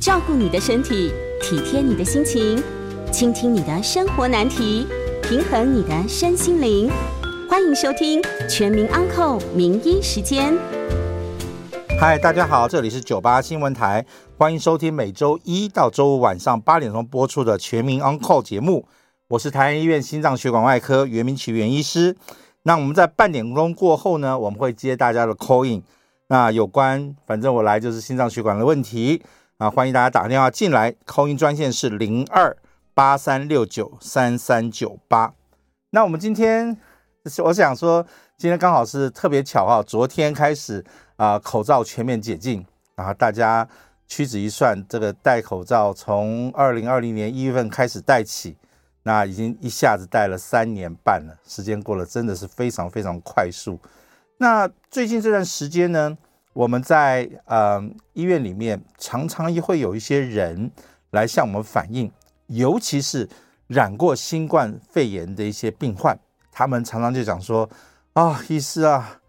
照顾你的身体，体贴你的心情，倾听你的生活难题，平衡你的身心灵。欢迎收听《全民安扣名医时间》。嗨，大家好，这里是九八新闻台，欢迎收听每周一到周五晚上八点钟播出的《全民安扣》节目。我是台安医院心脏血管外科袁明奇袁医师。那我们在半点钟过后呢，我们会接大家的 call in。那有关，反正我来就是心脏血管的问题。啊，欢迎大家打电话进来，call in 专线是零二八三六九三三九八。那我们今天，我想说，今天刚好是特别巧哈，昨天开始啊，口罩全面解禁，然后大家屈指一算，这个戴口罩从二零二零年一月份开始戴起，那已经一下子戴了三年半了，时间过了真的是非常非常快速。那最近这段时间呢，我们在呃医院里面常常也会有一些人来向我们反映，尤其是染过新冠肺炎的一些病患，他们常常就讲说啊，医师啊，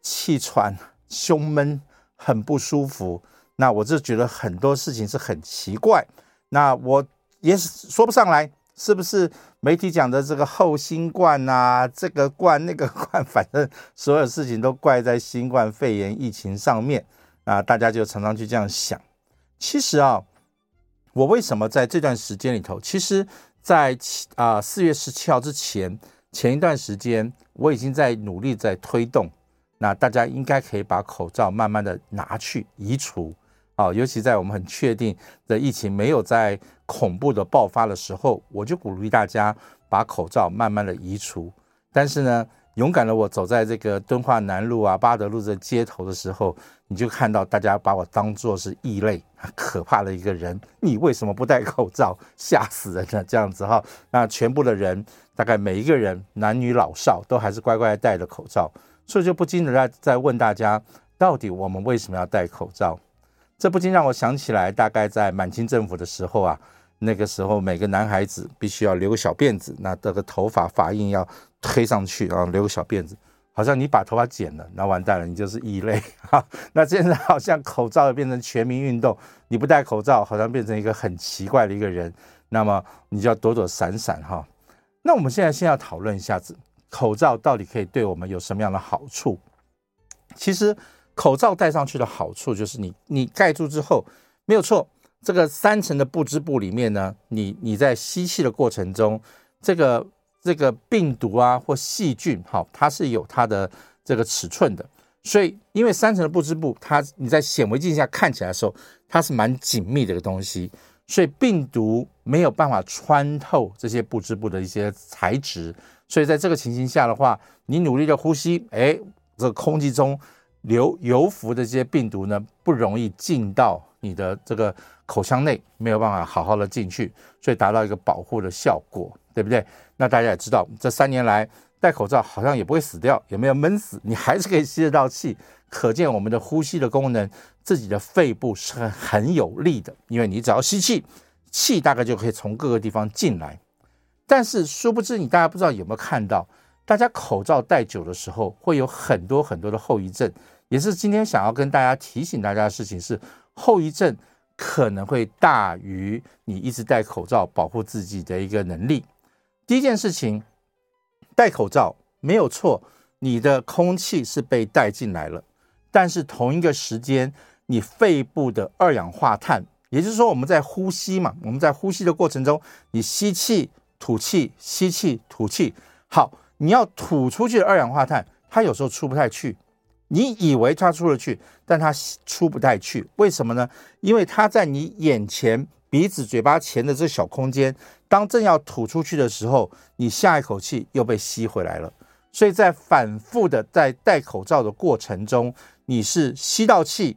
气喘、胸闷，很不舒服。那我就觉得很多事情是很奇怪，那我也说不上来。是不是媒体讲的这个后新冠啊？这个冠那个冠，反正所有事情都怪在新冠肺炎疫情上面啊！大家就常常去这样想。其实啊，我为什么在这段时间里头？其实，在七啊四月十七号之前，前一段时间我已经在努力在推动。那大家应该可以把口罩慢慢的拿去移除。啊，尤其在我们很确定的疫情没有在恐怖的爆发的时候，我就鼓励大家把口罩慢慢的移除。但是呢，勇敢的我走在这个敦化南路啊、八德路这街头的时候，你就看到大家把我当作是异类、可怕的一个人。你为什么不戴口罩？吓死人了！这样子哈，那全部的人，大概每一个人，男女老少，都还是乖乖戴着口罩。所以就不禁的在在问大家，到底我们为什么要戴口罩？这不禁让我想起来，大概在满清政府的时候啊，那个时候每个男孩子必须要留个小辫子，那这个头发发印要推上去，然后留个小辫子，好像你把头发剪了，那完蛋了，你就是异类哈。那现在好像口罩也变成全民运动，你不戴口罩，好像变成一个很奇怪的一个人，那么你就要躲躲闪闪哈。那我们现在先要讨论一下子，口罩到底可以对我们有什么样的好处？其实。口罩戴上去的好处就是你，你盖住之后，没有错，这个三层的布织布里面呢，你你在吸气的过程中，这个这个病毒啊或细菌，好，它是有它的这个尺寸的，所以因为三层的布织布，它你在显微镜下看起来的时候，它是蛮紧密的一个东西，所以病毒没有办法穿透这些布织布的一些材质，所以在这个情形下的话，你努力的呼吸，哎，这个空气中。流游浮的这些病毒呢，不容易进到你的这个口腔内，没有办法好好的进去，所以达到一个保护的效果，对不对？那大家也知道，这三年来戴口罩好像也不会死掉，也没有闷死，你还是可以吸得到气，可见我们的呼吸的功能，自己的肺部是很很有力的，因为你只要吸气，气大概就可以从各个地方进来。但是殊不知，你大家不知道有没有看到？大家口罩戴久的时候，会有很多很多的后遗症，也是今天想要跟大家提醒大家的事情是，后遗症可能会大于你一直戴口罩保护自己的一个能力。第一件事情，戴口罩没有错，你的空气是被带进来了，但是同一个时间，你肺部的二氧化碳，也就是说我们在呼吸嘛，我们在呼吸的过程中，你吸气、吐气、吸气、吐气，好。你要吐出去的二氧化碳，它有时候出不太去。你以为它出得去，但它出不太去。为什么呢？因为它在你眼前、鼻子、嘴巴前的这小空间，当正要吐出去的时候，你下一口气又被吸回来了。所以在反复的在戴口罩的过程中，你是吸到气，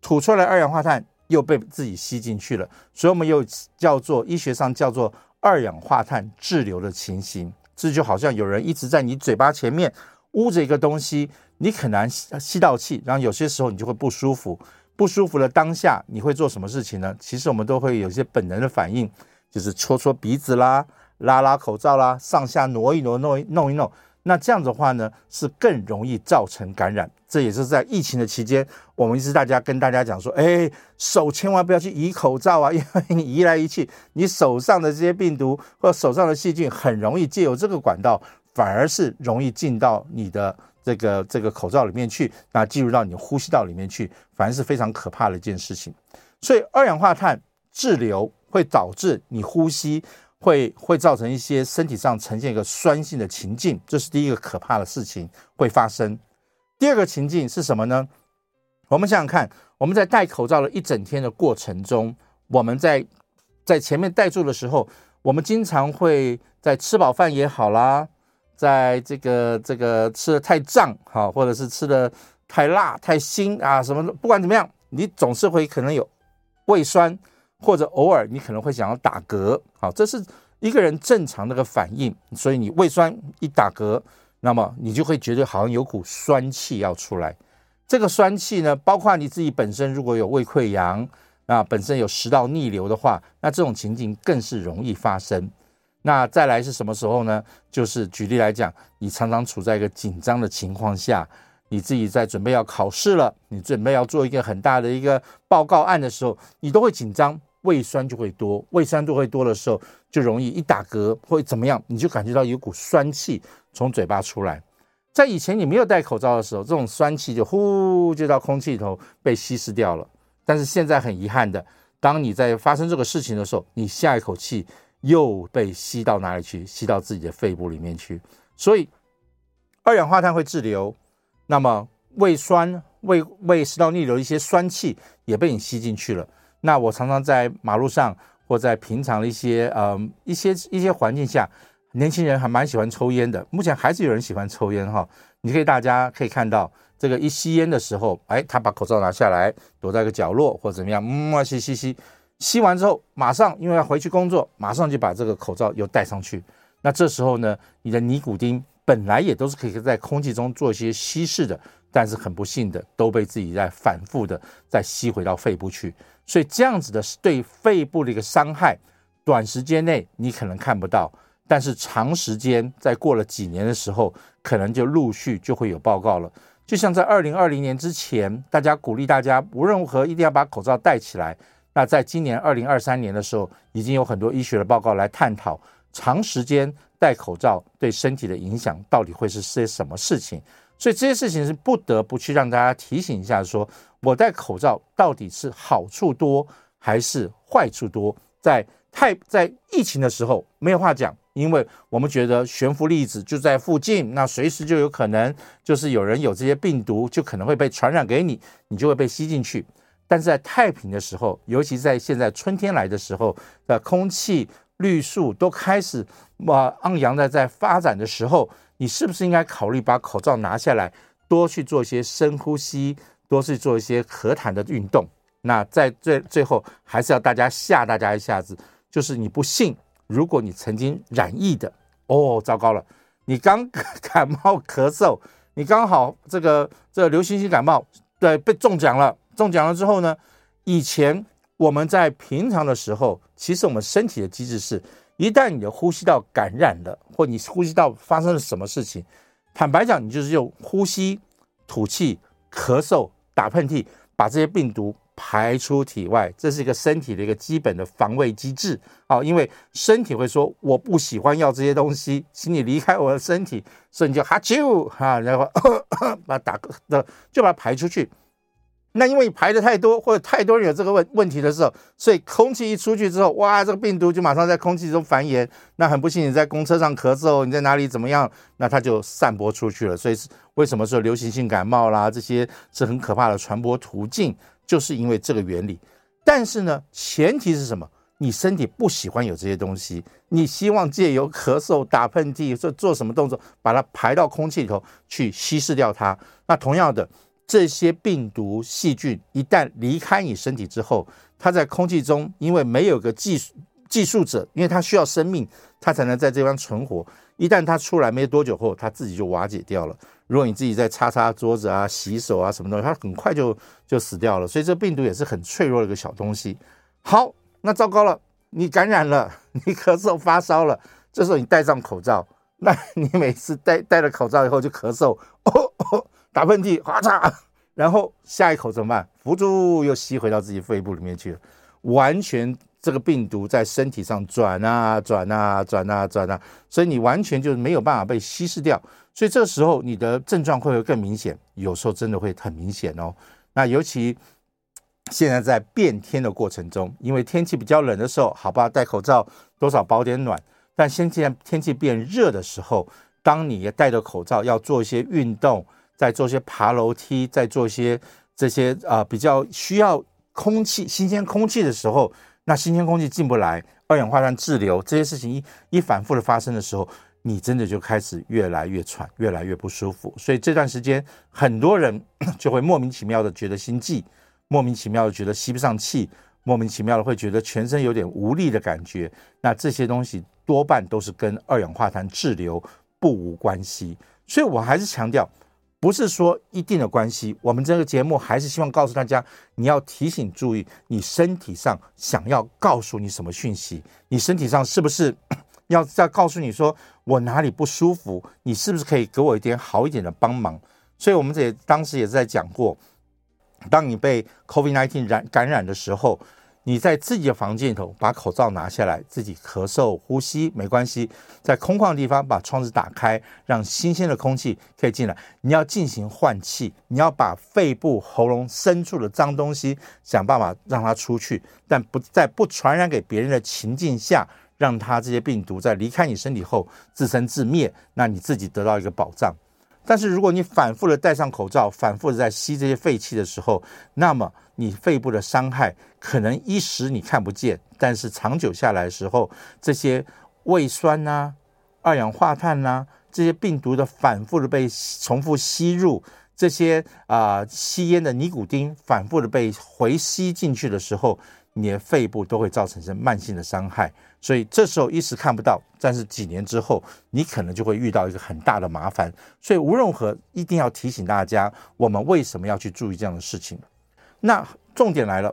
吐出来二氧化碳又被自己吸进去了。所以我们又叫做医学上叫做二氧化碳滞留的情形。这就好像有人一直在你嘴巴前面捂着一个东西，你很难吸吸到气，然后有些时候你就会不舒服。不舒服的当下，你会做什么事情呢？其实我们都会有一些本能的反应，就是戳戳鼻子啦、拉拉口罩啦、上下挪一挪、弄一弄一弄。那这样的话呢，是更容易造成感染。这也是在疫情的期间，我们一直大家跟大家讲说，哎，手千万不要去移口罩啊，因为你移来移去，你手上的这些病毒或手上的细菌很容易借由这个管道，反而是容易进到你的这个这个口罩里面去，那进入到你呼吸道里面去，反而是非常可怕的一件事情。所以二氧化碳滞留会导致你呼吸。会 会造成一些身体上呈现一个酸性的情境，这是第一个可怕的事情会发生。第二个情境是什么呢？我们想想看，我们在戴口罩的一整天的过程中，我们在在前面戴住的时候，我们经常会在吃饱饭也好啦，在这个这个吃的太胀哈，或者是吃的太辣太辛啊什么的，不管怎么样，你总是会可能有胃酸。或者偶尔你可能会想要打嗝，好，这是一个人正常的个反应。所以你胃酸一打嗝，那么你就会觉得好像有股酸气要出来。这个酸气呢，包括你自己本身如果有胃溃疡，那本身有食道逆流的话，那这种情景更是容易发生。那再来是什么时候呢？就是举例来讲，你常常处在一个紧张的情况下，你自己在准备要考试了，你准备要做一个很大的一个报告案的时候，你都会紧张。胃酸就会多，胃酸就会多的时候，就容易一打嗝会怎么样？你就感觉到有股酸气从嘴巴出来。在以前你没有戴口罩的时候，这种酸气就呼就到空气里头被稀释掉了。但是现在很遗憾的，当你在发生这个事情的时候，你下一口气又被吸到哪里去？吸到自己的肺部里面去。所以二氧化碳会滞留，那么胃酸、胃胃食道逆流一些酸气也被你吸进去了。那我常常在马路上，或在平常的一些呃一些一些环境下，年轻人还蛮喜欢抽烟的。目前还是有人喜欢抽烟哈。你可以大家可以看到，这个一吸烟的时候，哎，他把口罩拿下来，躲在一个角落或怎么样，嗯，吸吸吸，吸完之后，马上因为要回去工作，马上就把这个口罩又戴上去。那这时候呢，你的尼古丁本来也都是可以在空气中做一些稀释的，但是很不幸的都被自己在反复的再吸回到肺部去。所以这样子的对肺部的一个伤害，短时间内你可能看不到，但是长时间在过了几年的时候，可能就陆续就会有报告了。就像在二零二零年之前，大家鼓励大家无论如何一定要把口罩戴起来。那在今年二零二三年的时候，已经有很多医学的报告来探讨长时间戴口罩对身体的影响到底会是些什么事情。所以这些事情是不得不去让大家提醒一下说。我戴口罩到底是好处多还是坏处多？在太在疫情的时候没有话讲，因为我们觉得悬浮粒子就在附近，那随时就有可能就是有人有这些病毒，就可能会被传染给你，你就会被吸进去。但是在太平的时候，尤其在现在春天来的时候，的空气绿树都开始哇昂扬的在发展的时候，你是不是应该考虑把口罩拿下来，多去做一些深呼吸？多去做一些和谈的运动。那在最最后，还是要大家吓大家一下子，就是你不信，如果你曾经染疫的，哦，糟糕了，你刚 感冒咳嗽，你刚好这个这个流行性感冒，对，被中奖了。中奖了之后呢，以前我们在平常的时候，其实我们身体的机制是，一旦你的呼吸道感染了，或你呼吸道发生了什么事情，坦白讲，你就是用呼吸、吐气、咳嗽。打喷嚏，把这些病毒排出体外，这是一个身体的一个基本的防卫机制。好，因为身体会说我不喜欢要这些东西，请你离开我的身体，所以你就哈啾哈，然后呵呵 把它打的就把它排出去。那因为你排的太多，或者太多人有这个问问题的时候，所以空气一出去之后，哇，这个病毒就马上在空气中繁衍。那很不幸，你在公车上咳嗽，你在哪里怎么样，那它就散播出去了。所以为什么说流行性感冒啦，这些是很可怕的传播途径，就是因为这个原理。但是呢，前提是什么？你身体不喜欢有这些东西，你希望借由咳嗽、打喷嚏、做做什么动作，把它排到空气里头去稀释掉它。那同样的。这些病毒细菌一旦离开你身体之后，它在空气中，因为没有个寄寄宿者，因为它需要生命，它才能在这边存活。一旦它出来没多久后，它自己就瓦解掉了。如果你自己在擦擦桌子啊、洗手啊什么东西，它很快就就死掉了。所以这病毒也是很脆弱的一个小东西。好，那糟糕了，你感染了，你咳嗽发烧了，这时候你戴上口罩，那你每次戴戴了口罩以后就咳嗽。哦哦打喷嚏，咔嚓，然后下一口怎么办？扶住又吸回到自己肺部里面去了，完全这个病毒在身体上转啊转啊转啊转啊，所以你完全就是没有办法被稀释掉，所以这个时候你的症状会不会更明显？有时候真的会很明显哦。那尤其现在在变天的过程中，因为天气比较冷的时候，好吧，戴口罩，多少保点暖。但现在天气变热的时候，当你也戴着口罩要做一些运动，在做一些爬楼梯，在做一些这些啊、比较需要空气、新鲜空气的时候，那新鲜空气进不来，二氧化碳滞留这些事情一一反复的发生的时候，你真的就开始越来越喘，越来越不舒服。所以这段时间，很多人 就会莫名其妙的觉得心悸，莫名其妙的觉得吸不上气，莫名其妙的会觉得全身有点无力的感觉。那这些东西。多半都是跟二氧化碳滞留不无关系，所以我还是强调，不是说一定的关系。我们这个节目还是希望告诉大家，你要提醒注意，你身体上想要告诉你什么讯息，你身体上是不是要再告诉你说我哪里不舒服，你是不是可以给我一点好一点的帮忙？所以我们这也当时也是在讲过，当你被 COVID-19 染感染的时候。你在自己的房间里头把口罩拿下来，自己咳嗽呼吸没关系，在空旷的地方把窗子打开，让新鲜的空气可以进来。你要进行换气，你要把肺部、喉咙深处的脏东西想办法让它出去，但不在不传染给别人的情境下，让它这些病毒在离开你身体后自生自灭，那你自己得到一个保障。但是如果你反复的戴上口罩，反复的在吸这些废气的时候，那么你肺部的伤害可能一时你看不见，但是长久下来的时候，这些胃酸呐、二氧化碳呐、这些病毒的反复的被重复吸入，这些啊、吸烟的尼古丁反复的被回吸进去的时候，你的肺部都会造成慢性的伤害。所以这时候一时看不到，但是几年之后，你可能就会遇到一个很大的麻烦。所以无论如何，一定要提醒大家，我们为什么要去注意这样的事情？那重点来了，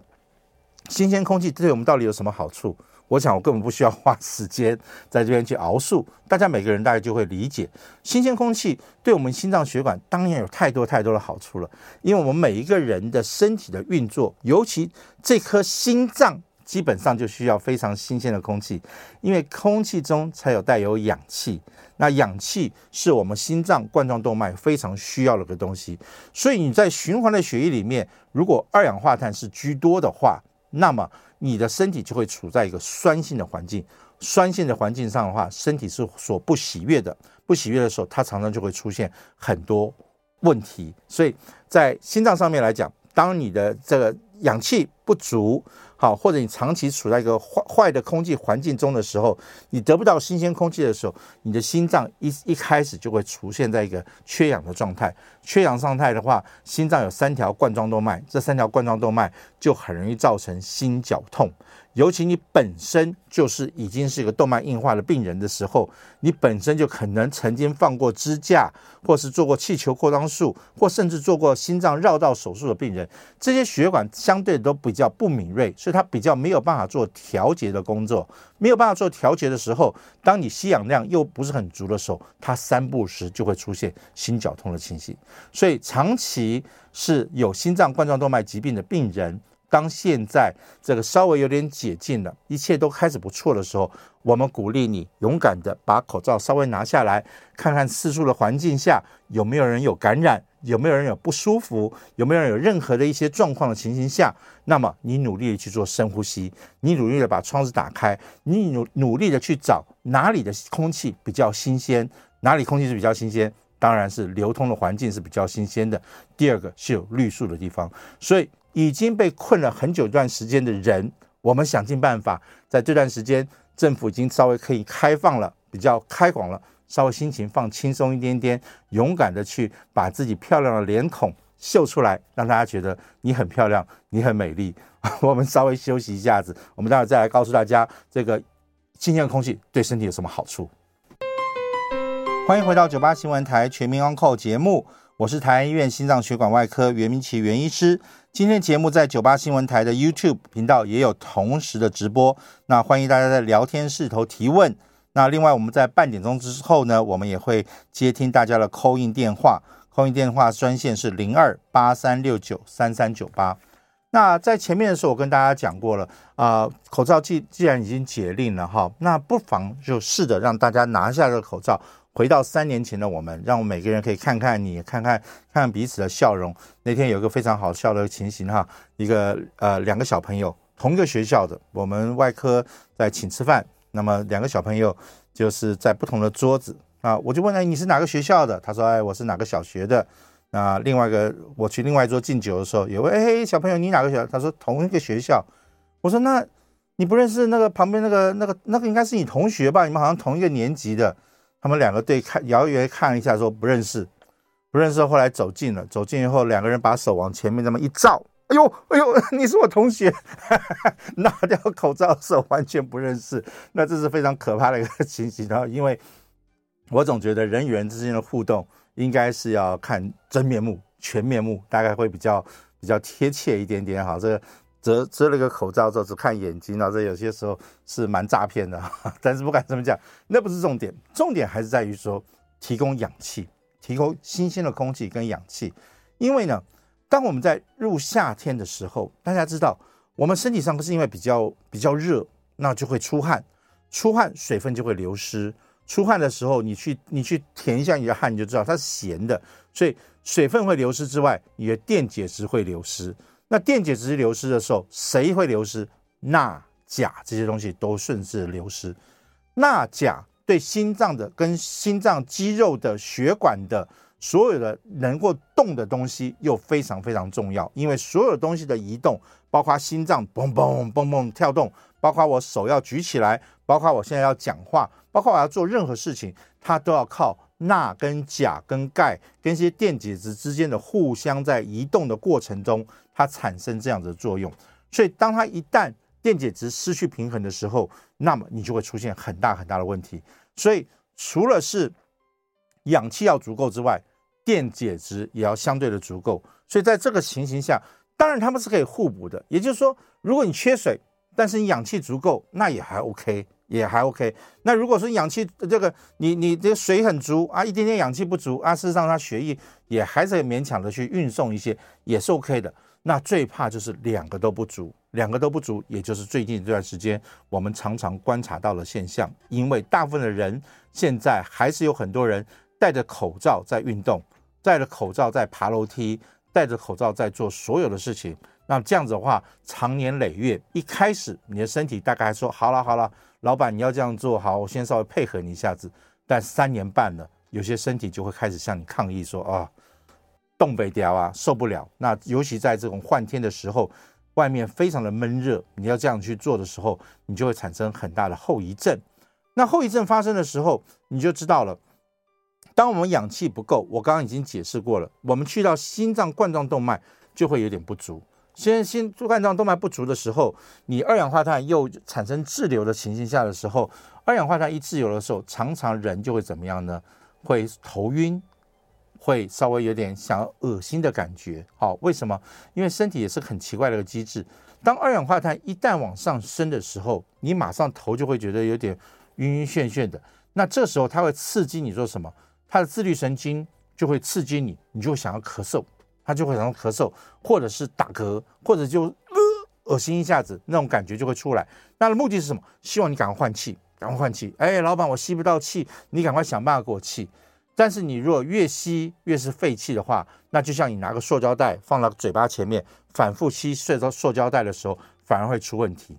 新鲜空气对我们到底有什么好处？我想我根本不需要花时间在这边去熬述，大家每个人大概就会理解，新鲜空气对我们心脏血管当然有太多太多的好处了，因为我们每一个人的身体的运作，尤其这颗心脏。基本上就需要非常新鲜的空气，因为空气中才有带有氧气，那氧气是我们心脏冠状动脉非常需要的个东西。所以你在循环的血液里面，如果二氧化碳是居多的话，那么你的身体就会处在一个酸性的环境。酸性的环境上的话，身体是所不喜悦的。不喜悦的时候，它常常就会出现很多问题。所以在心脏上面来讲，当你的这个氧气不足，好，或者你长期处在一个坏坏的空气环境中的时候，你得不到新鲜空气的时候，你的心脏一一开始就会出现在一个缺氧的状态。缺氧状态的话，心脏有三条冠状动脉，这三条冠状动脉就很容易造成心绞痛。尤其你本身就是已经是一个动脉硬化的病人的时候，你本身就可能曾经放过支架，或是做过气球扩张术，或甚至做过心脏绕道手术的病人，这些血管相对都比较不敏锐，所以它比较没有办法做调节的工作。没有办法做调节的时候，当你吸氧量又不是很足的时候，它三不时就会出现心绞痛的情形。所以长期是有心脏冠状动脉疾病的病人。当现在这个稍微有点解禁了，一切都开始不错的时候，我们鼓励你勇敢的把口罩稍微拿下来，看看四处的环境下有没有人有感染，有没有人有不舒服，有没有人有任何的一些状况的情形下，那么你努力的去做深呼吸，你努力的把窗子打开，你努努力的去找哪里的空气比较新鲜，哪里空气是比较新鲜，当然是流通的环境是比较新鲜的。第二个是有绿树的地方，所以。已经被困了很久一段时间的人，我们想尽办法，在这段时间，政府已经稍微可以开放了，比较开广了，稍微心情放轻松一点点，勇敢的去把自己漂亮的脸孔秀出来，让大家觉得你很漂亮，你很美丽。我们稍微休息一下子，我们待会再来告诉大家这个新鲜空气对身体有什么好处。欢迎回到九八新闻台全民 Uncle 节目，我是台安医院心脏血管外科袁明奇袁医师。今天节目在九八新闻台的 YouTube 频道也有同时的直播，那欢迎大家在聊天室头提问。那另外我们在半点钟之后呢，我们也会接听大家的 call in 电话，call in 电话专线是零二八三六九三三九八。那在前面的时候，我跟大家讲过了啊、口罩既既然已经解令了哈，那不妨就试着让大家拿下这个口罩，回到三年前的我们，让我们每个人可以看看你，看看看彼此的笑容。那天有一个非常好笑的情形哈，一个呃两个小朋友同一个学校的，我们外科在请吃饭，那么两个小朋友就是在不同的桌子啊，我就问他，你是哪个学校的？他说哎，我是哪个小学的。那另外一个，我去另外一桌敬酒的时候，有位哎小朋友，你哪个学校？他说同一个学校。我说那你不认识那个旁边那个那个那个应该是你同学吧？你们好像同一个年级的。他们两个对看遥远看一下，说不认识，不认识。后来走近了，走近以后两个人把手往前面这么一照，哎呦哎呦，你是我同学。拿掉口罩的时候完全不认识，那这是非常可怕的一个情形。然后因为我总觉得人与人之间的互动。应该是要看真面目、全面目，大概会比较比较贴切一点点。好，这个遮遮了个口罩之后只看眼睛啊，这有些时候是蛮诈骗的。但是不管怎么讲，那不是重点，重点还是在于说提供氧气，提供新鲜的空气跟氧气。因为呢，当我们在入夏天的时候，大家知道我们身体上不是因为比较比较热，那就会出汗，出汗水分就会流失。出汗的时候，你去你去舔一下你的汗，你就知道它是咸的，所以水分会流失之外，你的电解质会流失。那电解质流失的时候，谁会流失？钠、钾这些东西都顺势流失。钠、钾对心脏的、跟心脏肌肉的、血管的，所有的能够动的东西又非常非常重要，因为所有东西的移动，包括心脏嘣嘣嘣嘣跳动，包括我手要举起来，包括我现在要讲话。包括我要做任何事情，它都要靠钠跟钾跟钙跟一些电解质之间的互相在移动的过程中，它产生这样子的作用。所以，当它一旦电解质失去平衡的时候，那么你就会出现很大很大的问题。所以，除了是氧气要足够之外，电解质也要相对的足够。所以，在这个情形下，当然它们是可以互补的。也就是说，如果你缺水，但是你氧气足够，那也还 OK。也还 OK。那如果说氧气这个你你这水很足啊，一点点氧气不足啊，事实上它血液也还是勉强的去运送一些，也是 OK 的。那最怕就是两个都不足，两个都不足，也就是最近这段时间我们常常观察到的现象。因为大部分的人现在还是有很多人戴着口罩在运动，戴着口罩在爬楼梯，戴着口罩在做所有的事情。那这样子的话，长年累月，一开始你的身体大概还说好了好了。老板，你要这样做好，我先稍微配合你一下子。但三年半了，有些身体就会开始向你抗议说：“啊，东北调啊，受不了。”那尤其在这种换天的时候，外面非常的闷热，你要这样去做的时候，你就会产生很大的后遗症。那后遗症发生的时候，你就知道了。当我们氧气不够，我刚刚已经解释过了，我们去到心脏冠状动脉就会有点不足。先心冠状动脉不足的时候，你二氧化碳又产生滞留的情形下的时候，二氧化碳一滞留的时候，常常人就会怎么样呢？会头晕，会稍微有点想要恶心的感觉。好，为什么？因为身体也是很奇怪的一个机制。当二氧化碳一旦往上升的时候，你马上头就会觉得有点晕晕眩眩的。那这时候它会刺激你做什么？它的自律神经就会刺激你，你就想要咳嗽。它就会想要咳嗽，或者是打嗝，或者就呃恶心一下子，那种感觉就会出来。那的目的是什么？希望你赶快换气，赶快换气。哎，老板，我吸不到气，你赶快想办法给我气。但是你如果越吸越是废气的话，那就像你拿个塑胶袋放到嘴巴前面，反复吸碎到塑胶袋的时候，反而会出问题。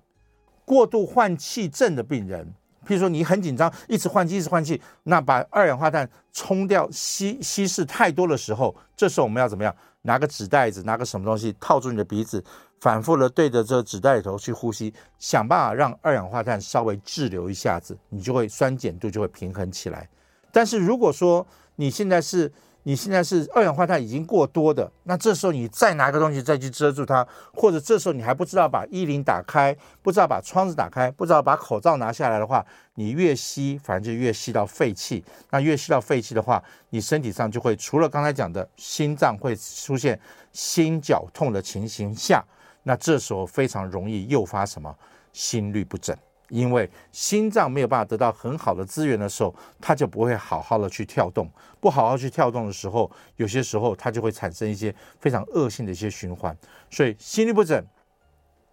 过度换气症的病人，譬如说你很紧张，一直换气，一直换气，那把二氧化碳冲掉，稀稀释太多的时候，这时候我们要怎么样？拿个纸袋子，拿个什么东西套住你的鼻子，反复的对着这纸袋里头去呼吸，想办法让二氧化碳稍微滞留一下子，你就会酸碱度就会平衡起来。但是如果说你现在是你现在是二氧化碳已经过多的，那这时候你再拿个东西再去遮住它，或者这时候你还不知道把衣领打开，不知道把窗子打开，不知道把口罩拿下来的话，你越吸反正就越吸到废气。那越吸到废气的话，你身体上就会除了刚才讲的心脏会出现心绞痛的情形下，那这时候非常容易诱发什么心律不整。因为心脏没有办法得到很好的资源的时候，它就不会好好的去跳动。不好好去跳动的时候，有些时候它就会产生一些非常恶性的一些循环。所以心律不整、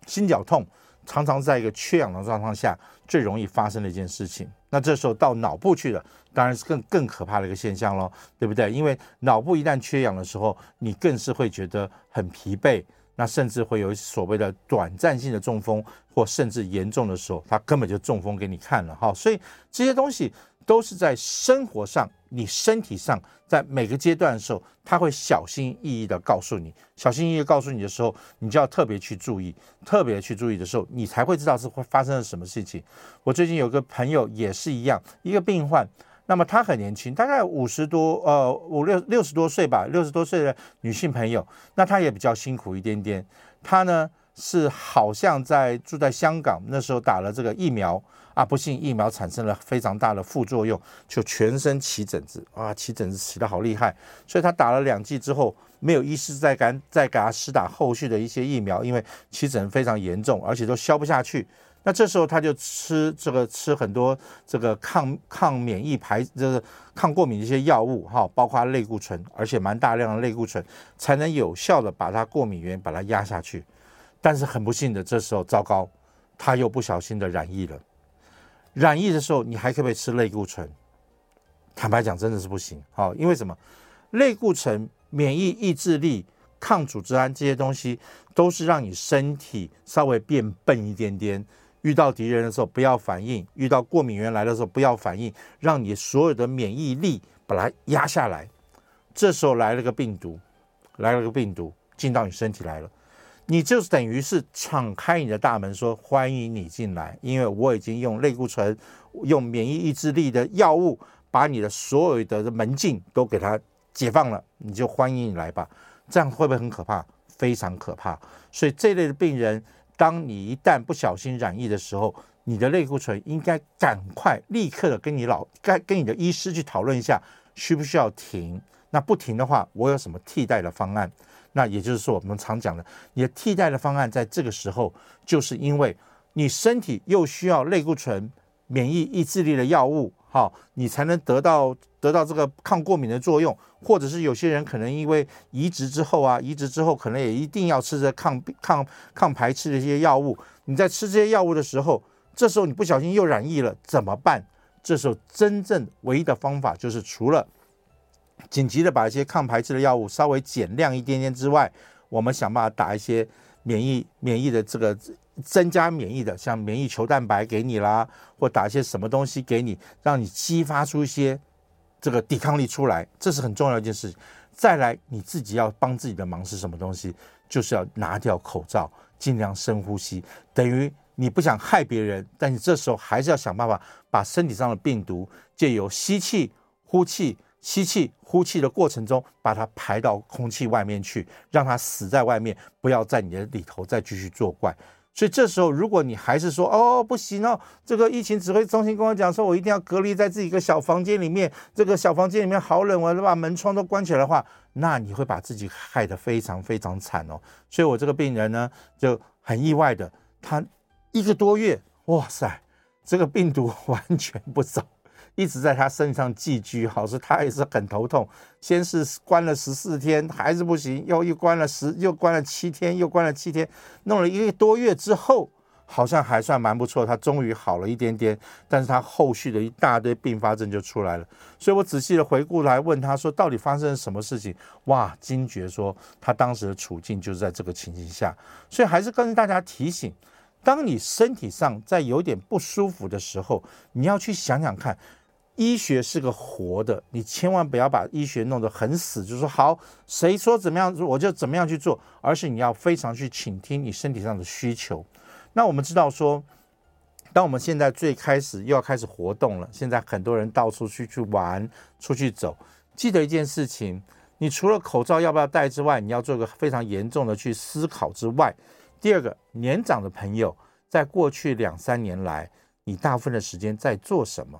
心绞痛，常常在一个缺氧的状况下最容易发生的一件事情。那这时候到脑部去了，当然是更更可怕的一个现象喽，对不对？因为脑部一旦缺氧的时候，你更是会觉得很疲惫。那甚至会有所谓的短暂性的中风，或甚至严重的时候，他根本就中风给你看了哈。所以这些东西都是在生活上、你身体上，在每个阶段的时候，他会小心翼翼的告诉你，小心翼翼告诉你的时候，你就要特别去注意，特别去注意的时候，你才会知道是会发生了什么事情。我最近有个朋友也是一样，一个病患。那么她很年轻，大概五十多，呃，五六六十多岁吧，六十多岁的女性朋友。那她也比较辛苦一点点。她呢是好像在住在香港，那时候打了这个疫苗啊，不幸疫苗产生了非常大的副作用，就全身起疹子啊，起疹子起得好厉害。所以她打了两剂之后，没有医师再敢再给她施打后续的一些疫苗，因为起疹非常严重，而且都消不下去。那这时候他就吃这个吃很多这个抗抗免疫排这个抗过敏的一些药物哈，包括类固醇，而且蛮大量的类固醇，才能有效的把它过敏源把它压下去。但是很不幸的，这时候糟糕，他又不小心的染疫了。染疫的时候，你还可不可以吃类固醇？坦白讲，真的是不行。好，因为什么？类固醇、免疫抑制力、抗组织胺这些东西，都是让你身体稍微变笨一点点。遇到敌人的时候不要反应，遇到过敏源来的时候不要反应，让你所有的免疫力把它压下来。这时候来了个病毒，来了个病毒进到你身体来了，你就是等于是敞开你的大门说欢迎你进来，因为我已经用类固醇、用免疫抑制力的药物把你的所有的门禁都给它解放了，你就欢迎你来吧。这样会不会很可怕？非常可怕。所以这类的病人。当你一旦不小心染疫的时候，你的类固醇应该赶快立刻的跟你老该跟你的医师去讨论一下，需不需要停？那不停的话，我有什么替代的方案？那也就是说，我们常讲的，你的替代的方案在这个时候，就是因为你身体又需要类固醇、免疫抑制力的药物。好，你才能得到得到这个抗过敏的作用，或者是有些人可能因为移植之后啊，移植之后可能也一定要吃着抗抗抗排斥的一些药物。你在吃这些药物的时候，这时候你不小心又染疫了，怎么办？这时候真正唯一的方法就是除了紧急的把一些抗排斥的药物稍微减量一点点之外，我们想办法打一些免疫免疫的这个。增加免疫的，像免疫球蛋白给你啦，或打一些什么东西给你，让你激发出一些这个抵抗力出来，这是很重要一件事。再来，你自己要帮自己的忙是什么东西？就是要拿掉口罩，尽量深呼吸。等于你不想害别人，但你这时候还是要想办法把身体上的病毒借由吸气、呼气。吸气、呼气的过程中，把它排到空气外面去，让它死在外面，不要在你的里头再继续作怪。所以这时候，如果你还是说哦不行哦，这个疫情指挥中心跟我讲说，我一定要隔离在自己一个小房间里面，这个小房间里面好冷，我要把门窗都关起来的话，那你会把自己害得非常非常惨哦。所以我这个病人呢，就很意外的，他一个多月，哇塞，这个病毒 完全不走。一直在他身上寄居，好是他也是很头痛。先是关了十四天，还是不行，又又关了十，又关了七天，又关了七天，弄了一个多月之后，好像还算蛮不错，他终于好了一点点。但是他后续的一大堆并发症就出来了。所以我仔细的回顾来问他说，到底发生了什么事情？哇，惊觉说他当时的处境就是在这个情形下。所以还是跟大家提醒，当你身体上在有点不舒服的时候，你要去想想看。医学是个活的，你千万不要把医学弄得很死，就是说好，谁说怎么样我就怎么样去做，而是你要非常去倾听你身体上的需求。那我们知道说，当我们现在最开始又要开始活动了，现在很多人到处去去玩、出去走，记得一件事情，你除了口罩要不要戴之外，你要做个非常严重的去思考之外，第二个，年长的朋友，在过去两三年来，你大部分的时间在做什么？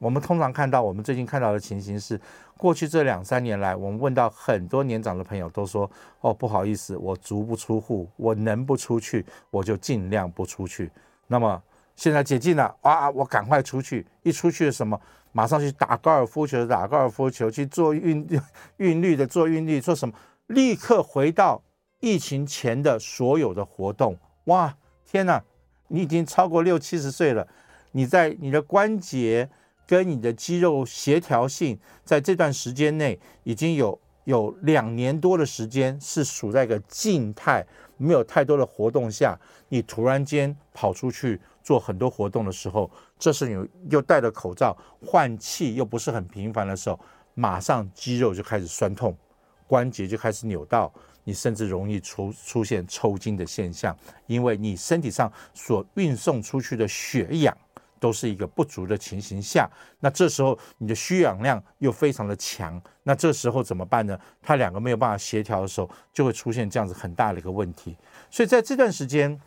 我们通常看到，我们最近看到的情形是，过去这两三年来，我们问到很多年长的朋友都说：“哦，不好意思，我足不出户，我能不出去，我就尽量不出去。”那么现在解禁了，啊，我赶快出去，一出去什么，马上去打高尔夫球，打高尔夫球，去做韵韵律的做韵律，做什么，立刻回到疫情前的所有的活动。哇，天哪，你已经超过六七十岁了，你在你的关节跟你的肌肉协调性，在这段时间内已经有有两年多的时间是处在一个静态。没有太多的活动下，你突然间跑出去做很多活动的时候，这是你又戴着口罩换气又不是很频繁的时候，马上肌肉就开始酸痛，关节就开始扭到，你甚至容易出出现抽筋的现象，因为你身体上所运送出去的血氧。都是一个不足的情形下，那这时候你的需氧量又非常的强，那这时候怎么办呢？它两个没有办法协调的时候，就会出现这样子很大的一个问题。所以在这段时间，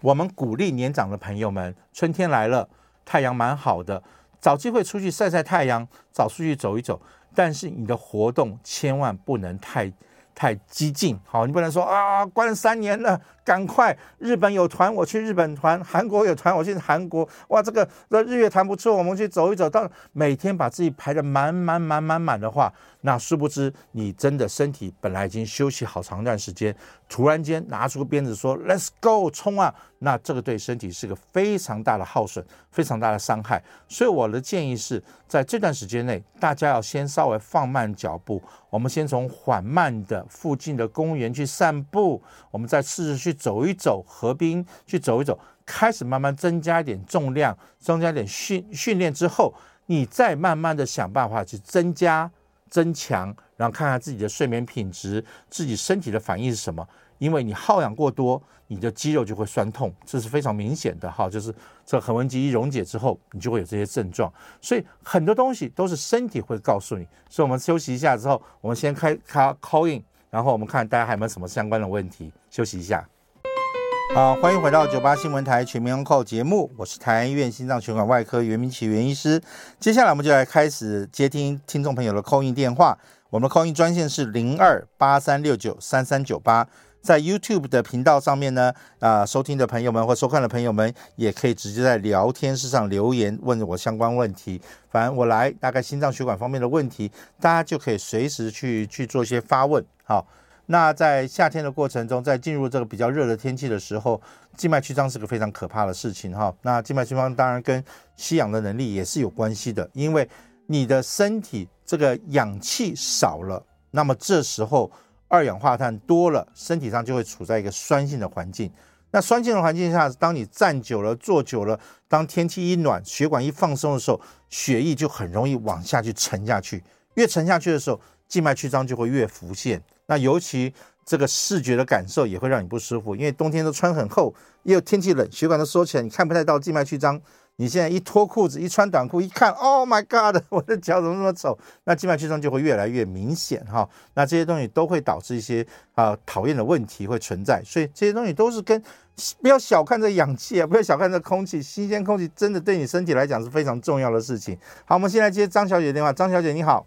我们鼓励年长的朋友们，春天来了，太阳蛮好的，找机会出去晒晒太阳，早出去走一走。但是你的活动千万不能太太激进，好，你不能说啊，关了三年了。赶快！日本有团，我去日本团；韩国有团，我去韩国。哇，这个这日月潭不错，我们去走一走。到每天把自己排得满满满满满的话，那殊不知你真的身体本来已经休息好长一段时间，突然间拿出个鞭子说 “Let's go，冲啊！”那这个对身体是个非常大的耗损，非常大的伤害。所以我的建议是在这段时间内，大家要先稍微放慢脚步，我们先从缓慢的附近的公园去散步，我们再试试去。走一走河边，去走一走，开始慢慢增加一点重量，增加点训训练之后，你再慢慢的想办法去增加增强，然后看看自己的睡眠品质，自己身体的反应是什么。因为你耗氧过多，你的肌肉就会酸痛，这是非常明显的哈。就是这横纹肌一溶解之后，你就会有这些症状。所以很多东西都是身体会告诉你。所以我们休息一下之后，我们先开开 call in，然后我们看大家还有没有什么相关的问题。休息一下。好，欢迎回到九八新闻台全民安扣节目，我是台安医院心脏血管外科袁明启袁医师。接下来我们就来开始接听听众朋友的 call in 电话，我们的 call in 专线是零二八三六九三三九八。在 YouTube 的频道上面呢，啊、收听的朋友们或收看的朋友们，也可以直接在聊天室上留言问我相关问题。反正我来大概心脏血管方面的问题，大家就可以随时去去做一些发问。好。那在夏天的过程中，在进入这个比较热的天气的时候，静脉曲张是个非常可怕的事情哈。那静脉曲张当然跟吸氧的能力也是有关系的，因为你的身体这个氧气少了，那么这时候二氧化碳多了，身体上就会处在一个酸性的环境。那酸性的环境下，当你站久了、坐久了，当天气一暖，血管一放松的时候，血液就很容易往下去沉下去。越沉下去的时候，静脉曲张就会越浮现。那尤其这个视觉的感受也会让你不舒服，因为冬天都穿很厚，也有天气冷，血管都缩起来，你看不太到静脉曲张。你现在一脱裤子，一穿短裤，一看，Oh my God，我的脚怎么那么丑？那静脉曲张就会越来越明显哈。那这些东西都会导致一些啊讨厌的问题会存在，所以这些东西都是跟不要小看这氧气啊，不要小看这空气，新鲜空气真的对你身体来讲是非常重要的事情。好，我们现在接张小姐的电话，张小姐你好。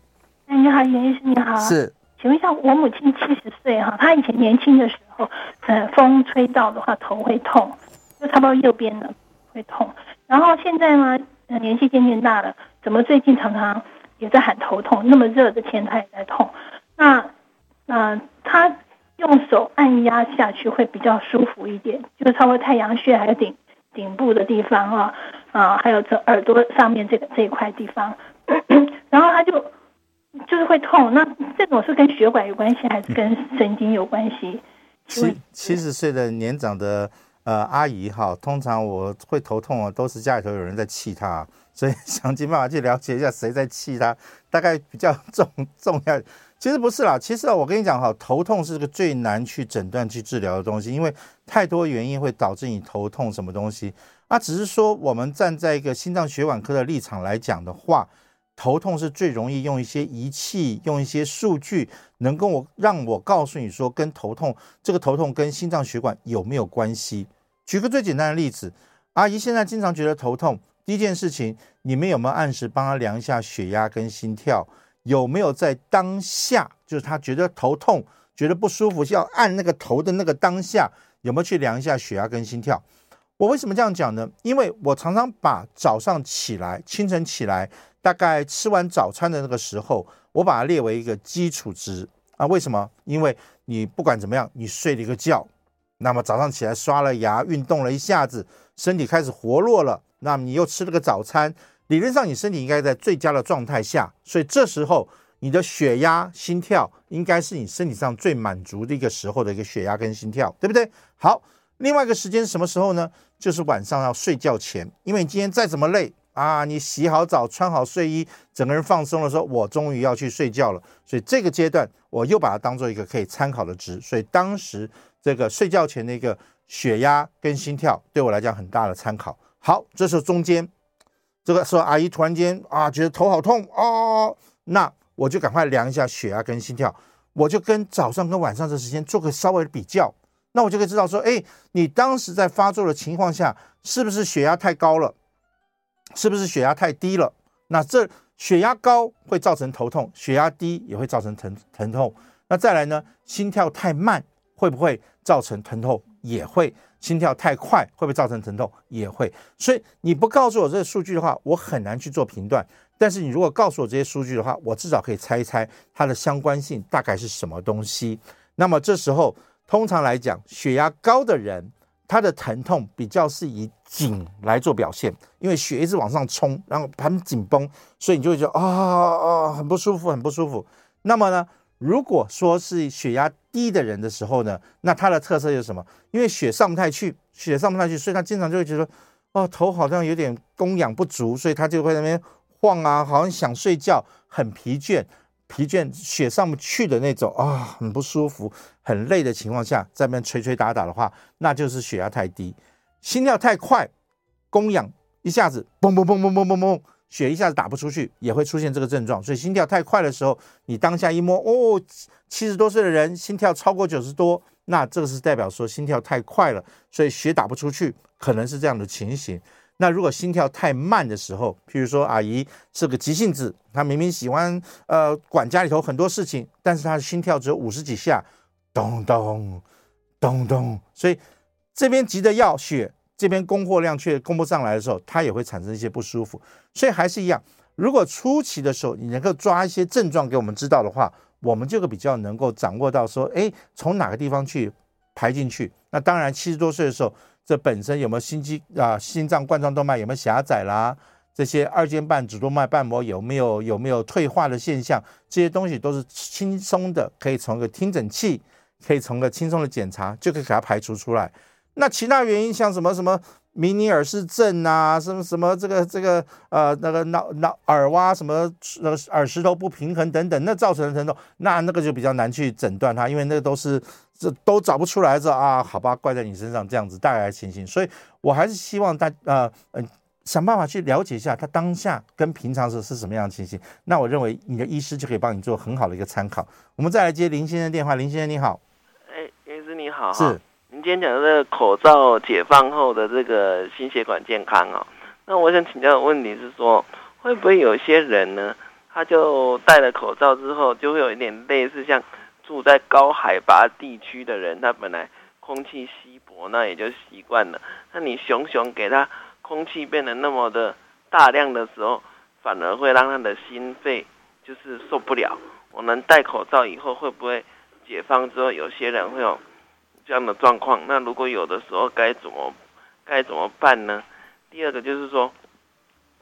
哎，你好，袁医生，你好。是。请问一下，我母亲七十岁哈，她以前年轻的时候，呃，风吹到的话头会痛，就差不多右边的会痛。然后现在呢，年纪渐渐大了，怎么最近常常也在喊头痛？那么热的天她也在痛。那那她用手按压下去会比较舒服一点，就是超过太阳穴还有顶顶部的地方啊啊，还有这耳朵上面这个这一块地方，然后她就。就是会痛，那这种是跟血管有关系，还是跟神经有关系？七七十岁的年长的呃阿姨哈，通常我会头痛啊，都是家里头有人在气她，所以想尽办法去了解一下谁在气她，大概比较重重要。其实不是啦，其实啊，我跟你讲哈，头痛是个最难去诊断去治疗的东西，因为太多原因会导致你头痛，什么东西啊？只是说我们站在一个心脏血管科的立场来讲的话。头痛是最容易用一些仪器，用一些数据，能够我让我告诉你说，跟头痛这个头痛跟心脏血管有没有关系？举个最简单的例子，阿姨现在经常觉得头痛，第一件事情，你们有没有按时帮她量一下血压跟心跳？有没有在当下，就是她觉得头痛、觉得不舒服，要按那个头的那个当下，有没有去量一下血压跟心跳？我为什么这样讲呢？因为我常常把早上起来、清晨起来，大概吃完早餐的那个时候，我把它列为一个基础值啊。为什么？因为你不管怎么样，你睡了一个觉，那么早上起来刷了牙、运动了一下子，身体开始活络了，那么你又吃了个早餐，理论上你身体应该在最佳的状态下，所以这时候你的血压、心跳应该是你身体上最满足的一个时候的一个血压跟心跳，对不对？好。另外一个时间什么时候呢？就是晚上要睡觉前，因为你今天再怎么累啊，你洗好澡、穿好睡衣，整个人放松的时候，我终于要去睡觉了。所以这个阶段，我又把它当做一个可以参考的值。所以当时这个睡觉前的一个血压跟心跳，对我来讲很大的参考。好，这时候中间这个时候阿姨突然间啊，觉得头好痛哦，那我就赶快量一下血压跟心跳，我就跟早上跟晚上这时间做个稍微的比较。那我就可以知道说，哎，你当时在发作的情况下，是不是血压太高了？是不是血压太低了？那这血压高会造成头痛，血压低也会造成疼疼痛。那再来呢，心跳太慢会不会造成疼痛？也会。心跳太快会不会造成疼痛？也会。所以你不告诉我这个数据的话，我很难去做评断。但是你如果告诉我这些数据的话，我至少可以猜一猜它的相关性大概是什么东西。那么这时候。通常来讲，血压高的人，他的疼痛比较是以紧来做表现，因为血一直往上冲，然后很紧绷，所以你就会觉得啊啊很不舒服，很不舒服。那么呢，如果说是血压低的人的时候呢，那他的特色是什么？因为血上不太去，血上不太去，所以他经常就会觉得哦，头好像有点供氧不足，所以他就会那边晃啊，好像想睡觉，很疲倦。疲倦，血上不去的那种啊、很不舒服，很累的情况下，在那边捶捶打打的话，那就是血压太低，心跳太快，供氧一下子嘣嘣嘣嘣嘣嘣嘣，血一下子打不出去，也会出现这个症状。所以心跳太快的时候，你当下一摸，哦，七十多岁的人心跳超过九十多，那这个是代表说心跳太快了，所以血打不出去，可能是这样的情形。那如果心跳太慢的时候，譬如说阿姨是个急性子，她明明喜欢呃管家里头很多事情，但是她的心跳只有五十几下，咚咚咚咚，所以这边急着要血，这边供货量却供不上来的时候，她也会产生一些不舒服。所以还是一样，如果初期的时候你能够抓一些症状给我们知道的话，我们就会比较能够掌握到说，哎，从哪个地方去排进去。那当然七十多岁的时候。这本身有没有心肌啊？心脏冠状动脉有没有狭窄啦？这些二尖瓣、主动脉瓣膜有没有有没有退化的现象？这些东西都是轻松的，可以从个听诊器，可以从个轻松的检查就可以给它排除出来。那其他原因像什么什么迷你耳石症啊，什么什么这个这个呃那个脑脑耳挖什么那个耳石头不平衡等等，那造成的疼痛，那那个就比较难去诊断它，因为那个都是。这都找不出来，这啊，好吧，怪在你身上这样子大概的情形，所以我还是希望大呃嗯、呃、想办法去了解一下他当下跟平常时是什么样的情形。那我认为你的医师就可以帮你做很好的一个参考。我们再来接林先生电话，林先生你好，哎，林医师你好，是，您今天讲的这个口罩解放后的这个心血管健康哦，那我想请教的问题是说，会不会有些人呢，他就戴了口罩之后，就会有一点类似像。住在高海拔地区的人，他本来空气稀薄，那也就习惯了。那你熊熊给他空气变得那么的大量的时候，反而会让他的心肺就是受不了。我们戴口罩以后会不会解放之后，有些人会有这样的状况？那如果有的时候该怎么该怎么办呢？第二个就是说，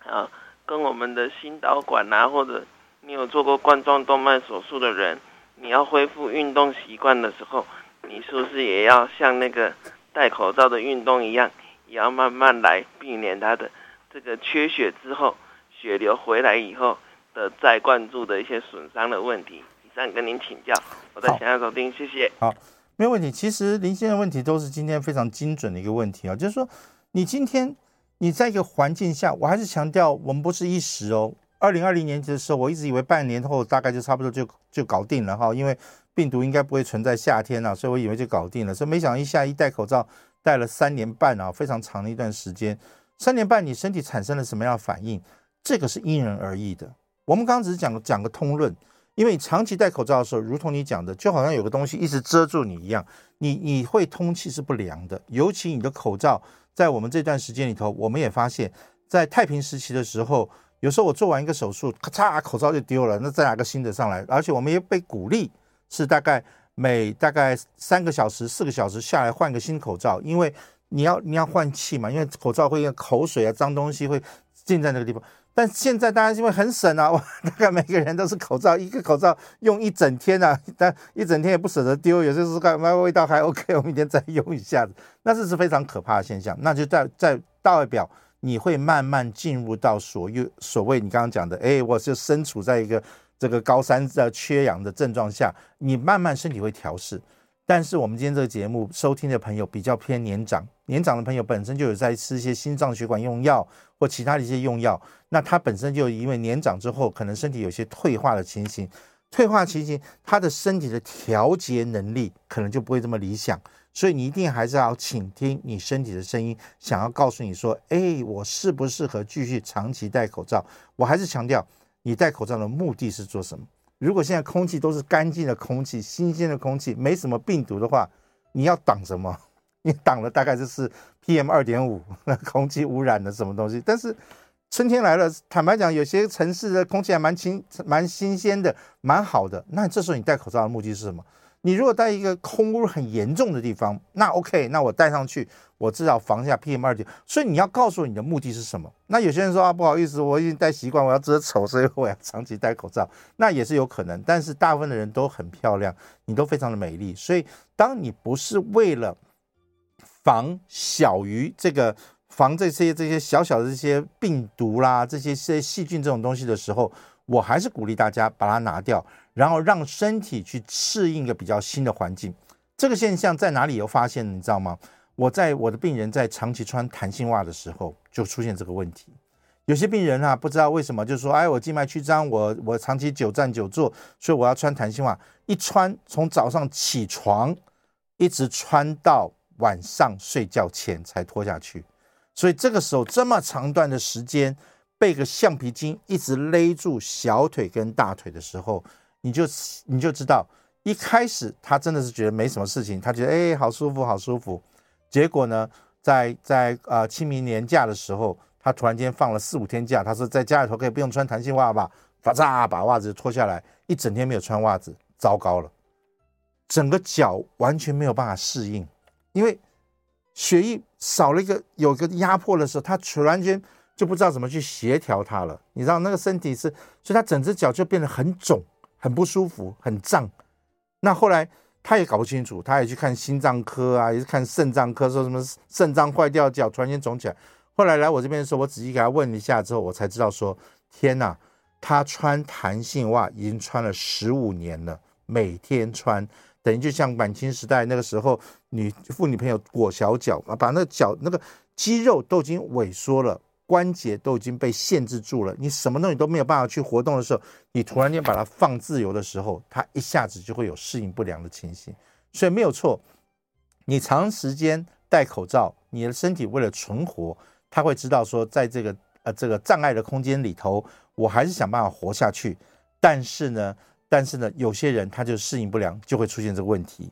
啊，跟我们的心导管啊，或者你有做过冠状动脉手术的人。你要恢复运动习惯的时候，你是不是也要像那个戴口罩的运动一样，也要慢慢来，避免他的这个缺血之后，血流回来以后的再灌注的一些损伤的问题。以上跟您请教，我在想要收听，谢谢。好，没有问题。其实林先生问题都是今天非常精准的一个问题啊，就是说你今天你在一个环境下，我还是强调，我们不是一时哦。二零二零年的时候，我一直以为半年后大概就差不多就就搞定了哈，因为病毒应该不会存在夏天了，所以我以为就搞定了。所以没想到一下一戴口罩戴了三年半啊，非常长的一段时间。三年半你身体产生了什么样的反应？这个是因人而异的。我们刚刚只是讲讲个通论，因为你长期戴口罩的时候，如同你讲的，就好像有个东西一直遮住你一样，你你会通气是不良的。尤其你的口罩，在我们这段时间里头，我们也发现，在太平时期的时候，有时候我做完一个手术，咔嚓，口罩就丢了，那再拿个新的上来。而且我们也被鼓励是大概每大概三个小时、四个小时下来换个新口罩，因为你要你要换气嘛，因为口罩会有口水啊、脏东西会进在那个地方。但现在大家因为很省啊，哇大概每个人都是口罩，一个口罩用一整天啊，但一整天也不舍得丢，有些时候看味道还 OK，我明天再用一下子，那这是非常可怕的现象。那就代在代表你会慢慢进入到所有所谓你刚刚讲的，哎，我就身处在一个这个高山的缺氧的症状下，你慢慢身体会调试。但是我们今天这个节目收听的朋友比较偏年长，年长的朋友本身就有在吃一些心脏血管用药或其他的一些用药，那他本身就因为年长之后可能身体有些退化的情形，退化情形，他的身体的调节能力可能就不会这么理想，所以你一定还是要倾听你身体的声音，想要告诉你说，哎，我适不适合继续长期戴口罩？我还是强调，你戴口罩的目的是做什么？如果现在空气都是干净的空气、新鲜的空气，没什么病毒的话，你要挡什么？你挡了大概就是 PM 二点五，那空气污染的什么东西？但是春天来了，坦白讲，有些城市的空气还蛮清、蛮新鲜的，蛮好的。那这时候你戴口罩的目的是什么？你如果在一个空污很严重的地方，那 OK，那我戴上去，我至少防下 PM 二点。所以你要告诉我你的目的是什么？那有些人说啊，不好意思，我已经戴习惯，我要遮丑，所以我要长期戴口罩，那也是有可能。但是大部分的人都很漂亮，你都非常的美丽，所以当你不是为了防小于这个防这些这些小小的这些病毒啦，这些些细菌这种东西的时候，我还是鼓励大家把它拿掉。然后让身体去适应一个比较新的环境，这个现象在哪里有发现？你知道吗？我在我的病人在长期穿弹性袜的时候，就出现这个问题。有些病人啊，不知道为什么，就说：“哎，我静脉曲张，我我长期久站久坐，所以我要穿弹性袜。一穿，从早上起床一直穿到晚上睡觉前才脱下去。所以这个时候这么长段的时间，被个橡皮筋一直勒住小腿跟大腿的时候。”你就你就知道，一开始他真的是觉得没什么事情，他觉得哎，好舒服好舒服，结果呢，在在呃清明年假的时候，他突然间放了四五天假，他说在家里头可以不用穿弹性袜吧，啪嚓把袜子脱下来，一整天没有穿袜子，糟糕了，整个脚完全没有办法适应，因为血液少了一个有个压迫的时候，他突然间就不知道怎么去协调它了，你知道那个身体是，所以他整只脚就变得很肿。很不舒服，很胀。那后来他也搞不清楚，他也去看心脏科啊，也是看肾脏科，说什么肾脏坏掉，脚突然间肿起来。后来来我这边的时候，我仔细给他问了一下之后，我才知道说，天哪，他穿弹性袜已经穿了十五年了，每天穿，等于就像满清时代那个时候，女妇女朋友裹小脚啊，把那脚那个肌肉都已经萎缩了。关节都已经被限制住了，你什么东西都没有办法去活动的时候，你突然间把它放自由的时候，它一下子就会有适应不良的情形。所以没有错，你长时间戴口罩，你的身体为了存活，它会知道说，在这个呃这个障碍的空间里头，我还是想办法活下去。但是呢，但是呢，有些人他就适应不良，就会出现这个问题。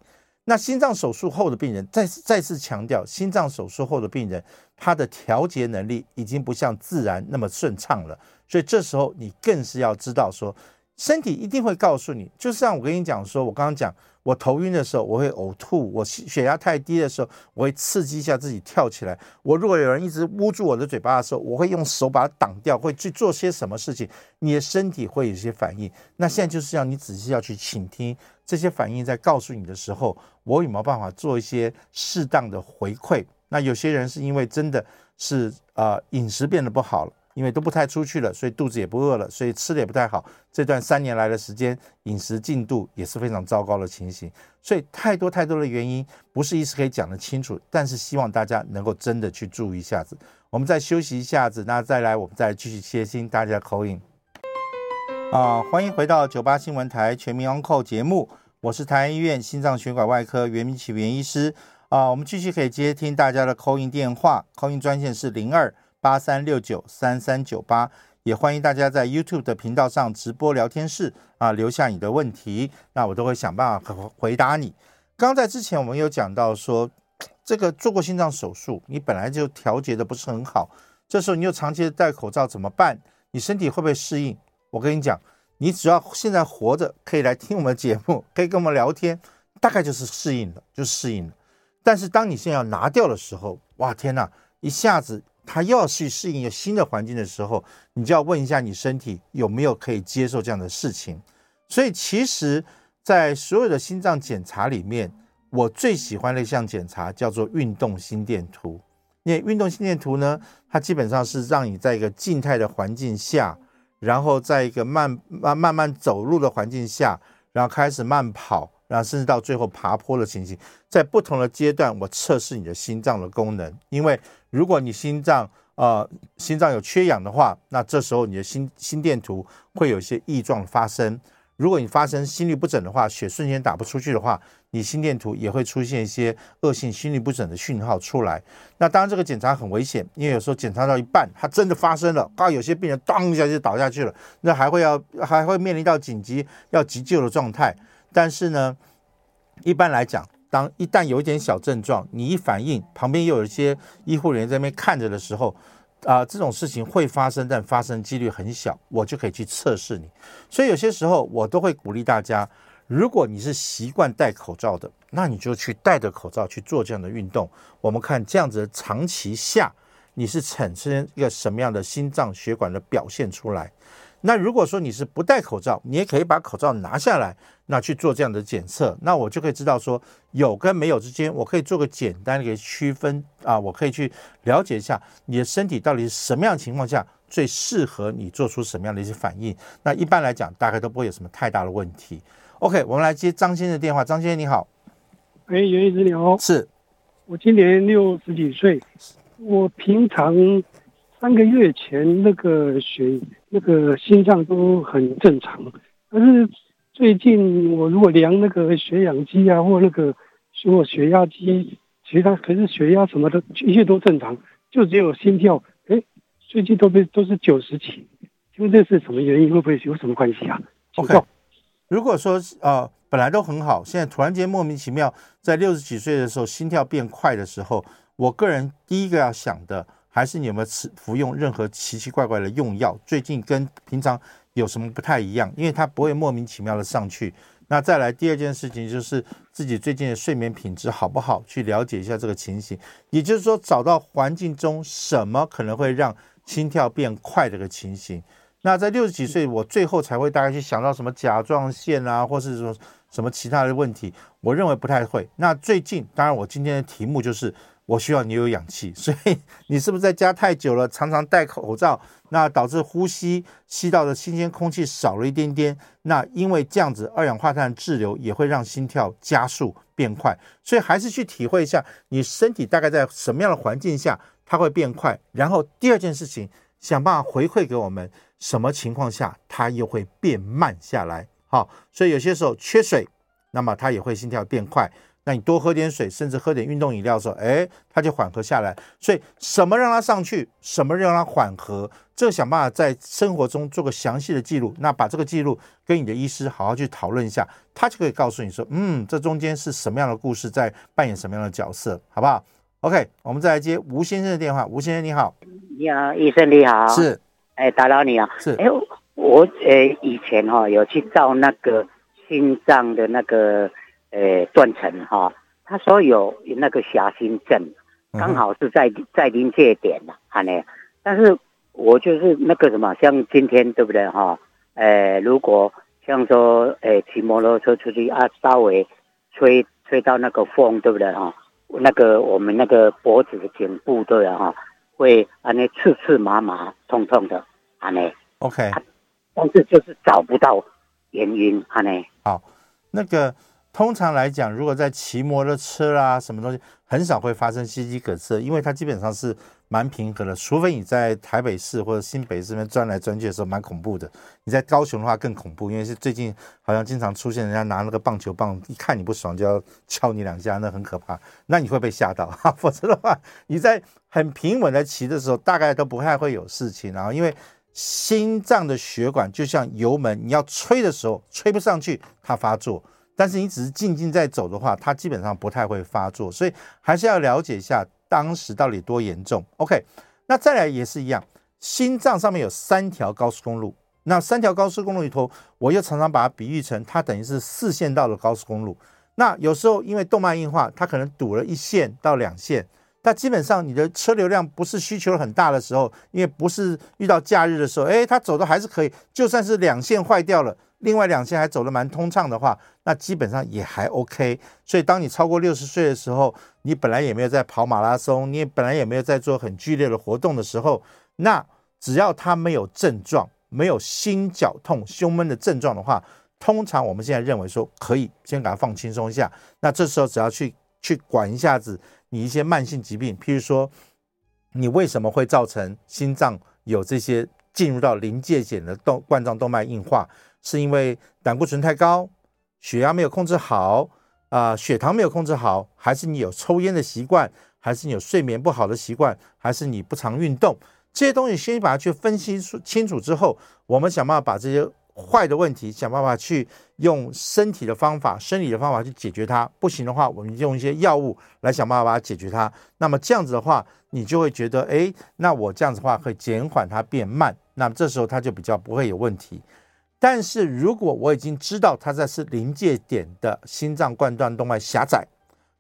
那心脏手术后的病人，再次再次强调，心脏手术后的病人，他的调节能力已经不像自然那么顺畅了，所以这时候你更是要知道说，身体一定会告诉你，就像我跟你讲说，我刚刚讲。我头晕的时候，我会呕吐；我血压太低的时候，我会刺激一下自己跳起来。我如果有人一直捂住我的嘴巴的时候，我会用手把它挡掉，会去做些什么事情？你的身体会有些反应。那现在就是要你仔细要去倾听这些反应，在告诉你的时候，我有没有办法做一些适当的回馈？那有些人是因为真的是呃饮食变得不好了。因为都不太出去了，所以肚子也不饿了，所以吃的也不太好。这段三年来的时间，饮食进度也是非常糟糕的情形。所以太多太多的原因，不是一时可以讲得清楚。但是希望大家能够真的去注意一下子。我们再休息一下子，那再来我们再继续接听大家的 call in。啊，欢迎回到九八新闻台全民 Uncle 节目，我是台安医院心脏血管外科袁明启袁医师。啊，我们继续可以接听大家的 call in 电话，call in 专线是零二。八三六九三三九八，也欢迎大家在 YouTube 的频道上直播聊天室啊留下你的问题，那我都会想办法回答你。刚在之前我们有讲到说，这个做过心脏手术，你本来就调节的不是很好，这时候你又长期戴口罩怎么办？你身体会不会适应？我跟你讲，你只要现在活着，可以来听我们节目，可以跟我们聊天，大概就是适应了，就适应了。但是当你现在要拿掉的时候，哇天哪，一下子他要去适应一个新的环境的时候，你就要问一下你身体有没有可以接受这样的事情。所以其实，在所有的心脏检查里面，我最喜欢的一项检查叫做运动心电图。因为运动心电图呢，它基本上是让你在一个静态的环境下，然后在一个慢慢慢慢走路的环境下，然后开始慢跑。然后甚至到最后爬坡的情形，在不同的阶段，我测试你的心脏的功能。因为如果你心脏呃心脏有缺氧的话，那这时候你的心心电图会有一些异状发生。如果你发生心律不整的话，血瞬间打不出去的话，你心电图也会出现一些恶性心律不整的讯号出来。那当然这个检查很危险，因为有时候检查到一半，它真的发生了，啊，有些病人当一下就倒下去了，那还会要还会面临到紧急要急救的状态。但是呢，一般来讲，当一旦有一点小症状，你一反应，旁边又有一些医护人员在那边看着的时候，啊、这种事情会发生，但发生几率很小，我就可以去测试你。所以有些时候我都会鼓励大家，如果你是习惯戴口罩的，那你就去戴着口罩去做这样的运动。我们看这样子的长期下，你是产生一个什么样的心脏血管的表现出来。那如果说你是不戴口罩，你也可以把口罩拿下来，那去做这样的检测，那我就可以知道说有跟没有之间，我可以做个简单的一个区分啊，我可以去了解一下你的身体到底是什么样的情况下最适合你做出什么样的一些反应。那一般来讲，大概都不会有什么太大的问题。OK，我们来接张先生的电话，张先生你好，哎，袁医师你好，是我今年六十几岁，我平常。三个月前那个血那个心脏都很正常，但是最近我如果量那个血氧机啊或那个或血压机，其他可是血压什么的一切都正常，就只有心跳，哎，最近都被都是九十几，请问这是什么原因？会不会有什么关系啊？OK，如果说呃本来都很好，现在突然间莫名其妙在六十几岁的时候心跳变快的时候，我个人第一个要想的。还是你有没有吃服用任何奇奇怪怪的用药？最近跟平常有什么不太一样？因为它不会莫名其妙的上去。那再来第二件事情就是自己最近的睡眠品质好不好？去了解一下这个情形。也就是说，找到环境中什么可能会让心跳变快这个情形。那在六十几岁，我最后才会大概去想到什么甲状腺啊，或是说什么其他的问题。我认为不太会。那最近，当然我今天的题目就是。我需要你有氧气，所以你是不是在家太久了，常常戴口罩，那导致呼吸吸到的新鲜空气少了一点点。那因为这样子，二氧化碳滞留也会让心跳加速变快。所以还是去体会一下，你身体大概在什么样的环境下它会变快。然后第二件事情，想办法回馈给我们，什么情况下它又会变慢下来。好，所以有些时候缺水，那么它也会心跳变快。那你多喝点水，甚至喝点运动饮料的时候，哎，它就缓和下来。所以什么让它上去，什么让它缓和，这个想办法在生活中做个详细的记录。那把这个记录跟你的医师好好去讨论一下，他就可以告诉你说，嗯，这中间是什么样的故事在扮演什么样的角色，好不好？OK，我们再来接吴先生的电话。吴先生你好，你好，医生你好，是，哎，打扰你啊，是，哎，我呃以前哈、哦、有去照那个心脏的那个。呃，断层哈，他说有那个狭心症，刚好是在在临界点了，哈呢。但是我就是那个什么，像今天对不对哈？呃，如果像说，呃，骑摩托车出去啊，稍微吹吹到那个风，对不对哈？那个我们那个脖子的颈部对哈，会啊那刺刺麻麻痛痛的，哈呢。OK，但是就是找不到原因，哈呢。好，那个。通常来讲，如果在骑摩托车啦什么东西，很少会发生心肌梗塞，因为它基本上是蛮平和的，除非你在台北市或者新北市那边转来转去的时候蛮恐怖的。你在高雄的话更恐怖，因为是最近好像经常出现人家拿那个棒球棒，一看你不爽就要敲你两下，那很可怕。那你会被吓到哈，否则的话你在很平稳的骑的时候，大概都不太会有事情。然后因为心脏的血管就像油门，你要吹的时候吹不上去，它发作；但是你只是静静在走的话，它基本上不太会发作。所以还是要了解一下。当时到底多严重？OK，那再来也是一样，心脏上面有三条高速公路，那三条高速公路里头，我又常常把它比喻成它等于是四线道的高速公路。那有时候因为动脉硬化，它可能堵了一线到两线，但基本上你的车流量不是需求很大的时候，因为不是遇到假日的时候，诶，它走的还是可以，就算是两线坏掉了。另外两线还走得蛮通畅的话，那基本上也还 OK。所以当你超过六十岁的时候，你本来也没有在跑马拉松，你也本来也没有在做很剧烈的活动的时候，那只要他没有症状，没有心绞痛、胸闷的症状的话，通常我们现在认为说可以先给他放轻松一下。那这时候只要去去管一下子你一些慢性疾病，譬如说你为什么会造成心脏有这些进入到临界点的动冠状动脉硬化？是因为胆固醇太高，血压没有控制好啊、呃，血糖没有控制好，还是你有抽烟的习惯，还是你有睡眠不好的习惯，还是你不常运动？这些东西先把它去分析清楚之后，我们想办法把这些坏的问题想办法去用身体的方法、生理的方法去解决它。不行的话，我们用一些药物来想办法把它解决它。那么这样子的话，你就会觉得，哎，那我这样子的话会减缓它变慢，那么这时候它就比较不会有问题。但是如果我已经知道它在是临界点的心脏冠状动脉狭窄，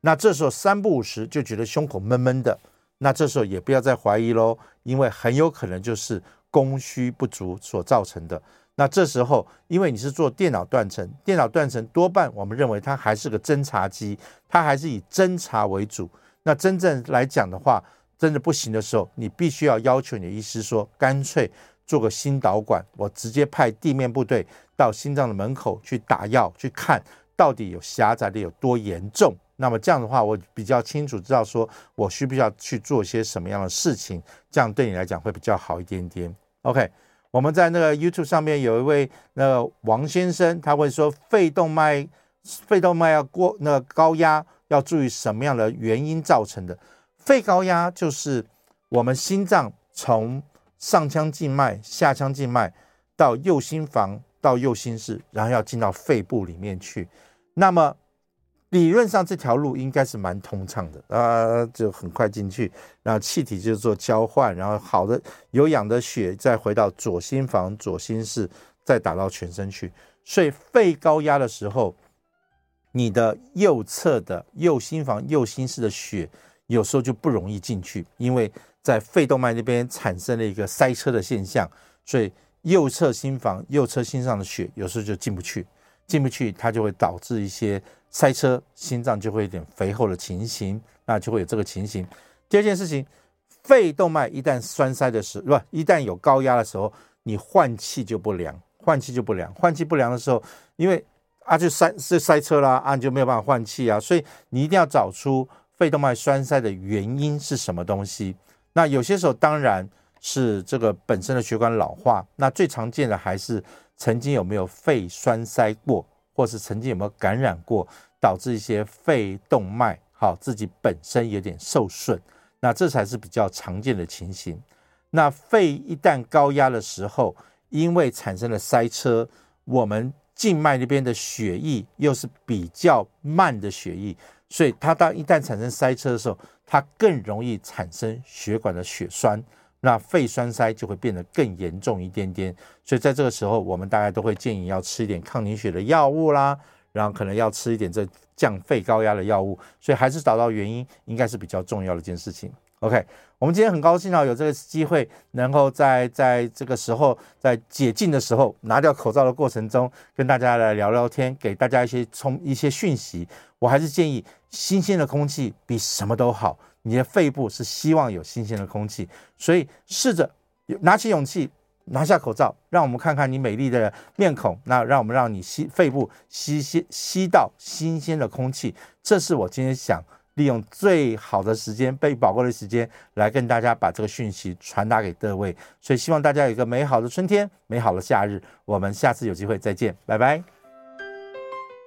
那这时候三不五时就觉得胸口闷闷的，那这时候也不要再怀疑喽，因为很有可能就是供需不足所造成的。那这时候因为你是做电脑断层，电脑断层多半我们认为它还是个侦察机，它还是以侦查为主。那真正来讲的话，真的不行的时候，你必须要要求你的医师说，干脆。做个心导管，我直接派地面部队到心脏的门口去打药，去看到底有狭窄的有多严重。那么这样的话，我比较清楚知道说我需不需要去做些什么样的事情，这样对你来讲会比较好一点点。OK，我们在那个 YouTube 上面有一位那个王先生，他会说肺动脉肺动脉要过那个高压，要注意什么样的原因造成的？肺高压就是我们心脏从上腔静脉、下腔静脉到右心房、到右心室，然后要进到肺部里面去。那么理论上这条路应该是蛮通畅的啊、就很快进去，然后气体就做交换，然后好的有氧的血再回到左心房、左心室，再打到全身去。所以肺高压的时候，你的右侧的右心房、右心室的血有时候就不容易进去，因为。在肺动脉那边产生了一个塞车的现象，所以右侧心房、右侧心脏的血有时候就进不去，进不去，它就会导致一些塞车，心脏就会有点肥厚的情形，那就会有这个情形。第二件事情，肺动脉一旦栓塞的时候，不，一旦有高压的时候，你换气就不良，换气就不良，换气不良的时候，因为啊就塞是塞车啦，啊你就没有办法换气啊，所以你一定要找出肺动脉栓塞的原因是什么东西。那有些时候当然是这个本身的血管老化，那最常见的还是曾经有没有肺栓塞过，或是曾经有没有感染过，导致一些肺动脉好自己本身有点受损，那这才是比较常见的情形。那肺一旦高压的时候，因为产生了塞车，我们静脉那边的血液又是比较慢的血液，所以它当一旦产生塞车的时候，它更容易产生血管的血栓，那肺栓塞就会变得更严重一点点。所以在这个时候，我们大概都会建议要吃一点抗凝血的药物啦，然后可能要吃一点这降肺高压的药物。所以还是找到原因，应该是比较重要的一件事情。OK，我们今天很高兴啊，有这个机会能够在在这个时候，在解禁的时候拿掉口罩的过程中，跟大家来聊聊天，给大家一些充一些讯息。我还是建议。新鲜的空气比什么都好。你的肺部是希望有新鲜的空气，所以试着拿起勇气，拿下口罩，让我们看看你美丽的面孔。那让我们让你吸肺部吸吸吸到新鲜的空气，这是我今天想利用最好的时间、被宝贵的时间来跟大家把这个讯息传达给各位。所以希望大家有一个美好的春天、美好的夏日。我们下次有机会再见，拜拜。